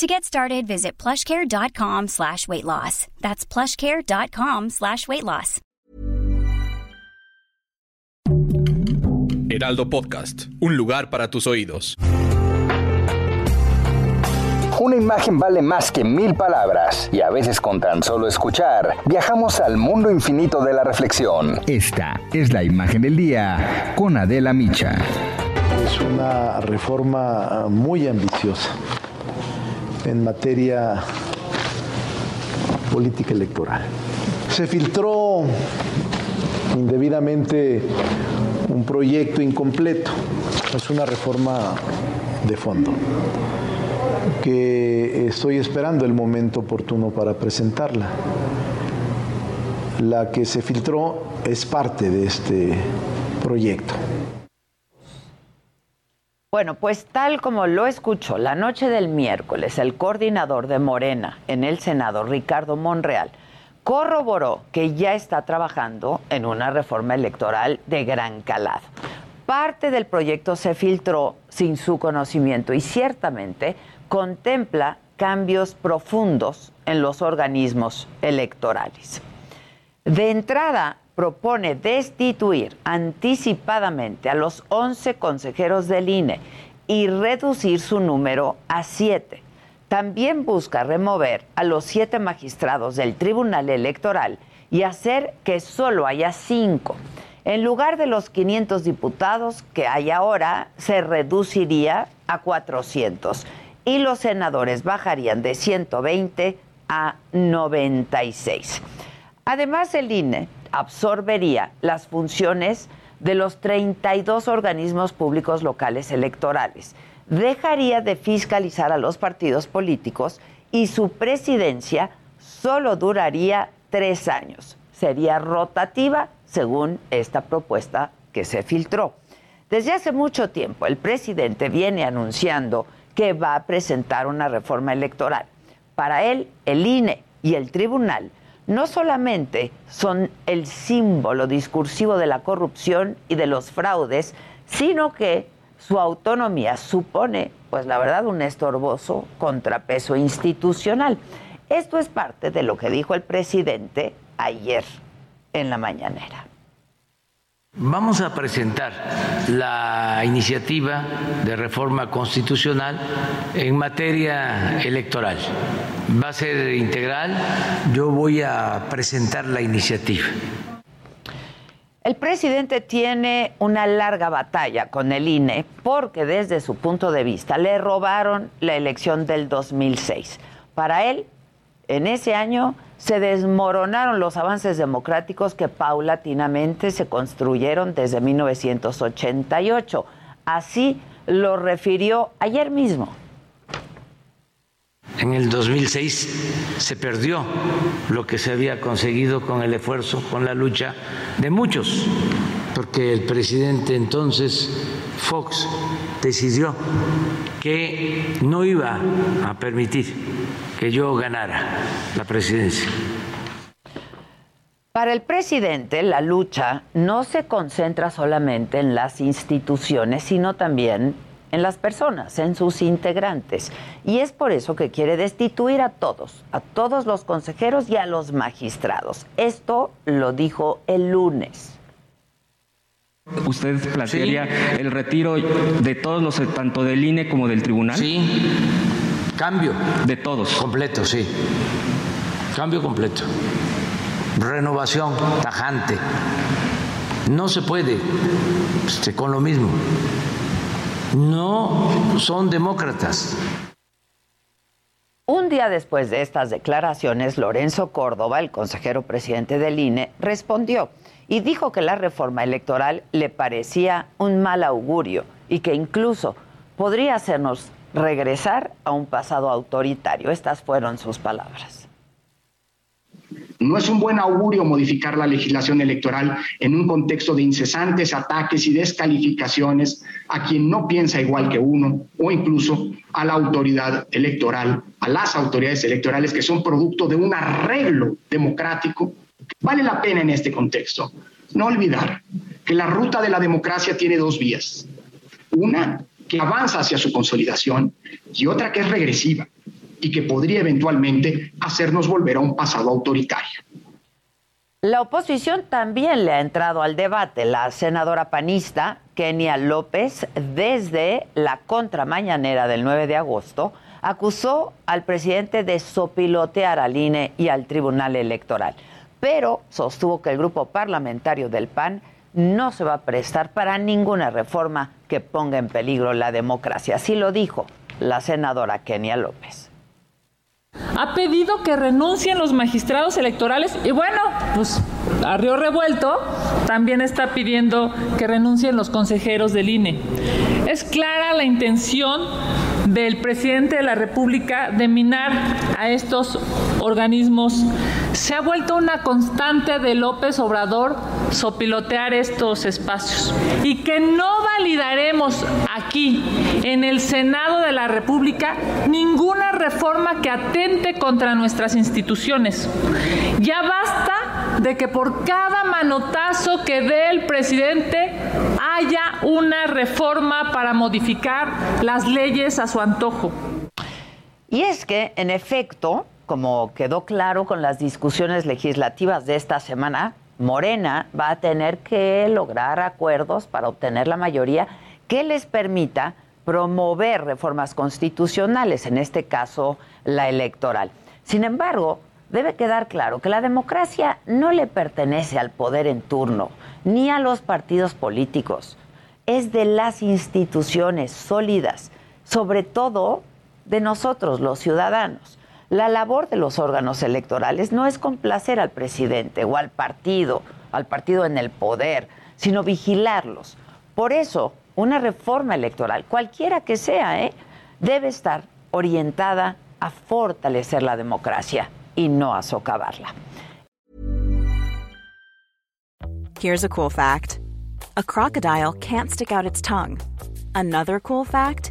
To get started, visit plushcare.com slash weight loss. That's plushcare.com slash weight loss. Heraldo Podcast, un lugar para tus oídos. Una imagen vale más que mil palabras y a veces con tan solo escuchar viajamos al mundo infinito de la reflexión. Esta es la imagen del día con Adela Micha. Es una reforma muy ambiciosa en materia política electoral. Se filtró indebidamente un proyecto incompleto. Es una reforma de fondo que estoy esperando el momento oportuno para presentarla. La que se filtró es parte de este proyecto. Bueno, pues tal como lo escuchó la noche del miércoles, el coordinador de Morena en el Senado, Ricardo Monreal, corroboró que ya está trabajando en una reforma electoral de gran calado. Parte del proyecto se filtró sin su conocimiento y ciertamente contempla cambios profundos en los organismos electorales. De entrada, propone destituir anticipadamente a los 11 consejeros del INE y reducir su número a 7. También busca remover a los siete magistrados del Tribunal Electoral y hacer que solo haya cinco. En lugar de los 500 diputados que hay ahora, se reduciría a 400 y los senadores bajarían de 120 a 96. Además, el INE absorbería las funciones de los 32 organismos públicos locales electorales, dejaría de fiscalizar a los partidos políticos y su presidencia solo duraría tres años. Sería rotativa según esta propuesta que se filtró. Desde hace mucho tiempo el presidente viene anunciando que va a presentar una reforma electoral. Para él, el INE y el tribunal no solamente son el símbolo discursivo de la corrupción y de los fraudes, sino que su autonomía supone, pues la verdad, un estorboso contrapeso institucional. Esto es parte de lo que dijo el presidente ayer en la mañanera. Vamos a presentar la iniciativa de reforma constitucional en materia electoral. Va a ser integral. Yo voy a presentar la iniciativa. El presidente tiene una larga batalla con el INE porque desde su punto de vista le robaron la elección del 2006. Para él, en ese año se desmoronaron los avances democráticos que paulatinamente se construyeron desde 1988. Así lo refirió ayer mismo. En el 2006 se perdió lo que se había conseguido con el esfuerzo, con la lucha de muchos, porque el presidente entonces, Fox, decidió que no iba a permitir que yo ganara la presidencia. Para el presidente, la lucha no se concentra solamente en las instituciones, sino también en las personas, en sus integrantes. Y es por eso que quiere destituir a todos, a todos los consejeros y a los magistrados. Esto lo dijo el lunes. ¿Usted plantearía el retiro de todos los, tanto del INE como del tribunal? Sí, cambio. De todos. Completo, sí. Cambio completo. Renovación tajante. No se puede este, con lo mismo. No son demócratas. Un día después de estas declaraciones, Lorenzo Córdoba, el consejero presidente del INE, respondió y dijo que la reforma electoral le parecía un mal augurio y que incluso podría hacernos regresar a un pasado autoritario. Estas fueron sus palabras. No es un buen augurio modificar la legislación electoral en un contexto de incesantes ataques y descalificaciones a quien no piensa igual que uno o incluso a la autoridad electoral, a las autoridades electorales que son producto de un arreglo democrático. Vale la pena en este contexto no olvidar que la ruta de la democracia tiene dos vías. Una que avanza hacia su consolidación y otra que es regresiva y que podría eventualmente hacernos volver a un pasado autoritario. La oposición también le ha entrado al debate. La senadora panista Kenia López, desde la contramañanera del 9 de agosto, acusó al presidente de sopilotear al INE y al Tribunal Electoral, pero sostuvo que el grupo parlamentario del PAN no se va a prestar para ninguna reforma que ponga en peligro la democracia. Así lo dijo la senadora Kenia López ha pedido que renuncien los magistrados electorales y bueno, pues a Río Revuelto también está pidiendo que renuncien los consejeros del INE. Es clara la intención del presidente de la República de minar a estos organismos. Se ha vuelto una constante de López Obrador sopilotear estos espacios y que no validaremos aquí en el Senado de la República ninguna reforma que atente contra nuestras instituciones. Ya basta de que por cada manotazo que dé el presidente haya una reforma para modificar las leyes a su antojo. Y es que, en efecto, como quedó claro con las discusiones legislativas de esta semana, Morena va a tener que lograr acuerdos para obtener la mayoría que les permita promover reformas constitucionales, en este caso la electoral. Sin embargo, debe quedar claro que la democracia no le pertenece al poder en turno, ni a los partidos políticos. Es de las instituciones sólidas, sobre todo de nosotros, los ciudadanos. La labor de los órganos electorales no es complacer al presidente o al partido, al partido en el poder, sino vigilarlos. Por eso, una reforma electoral, cualquiera que sea, ¿eh? debe estar orientada a fortalecer la democracia y no a socavarla. Here's a cool fact. A crocodile can't stick out its tongue. Another cool fact,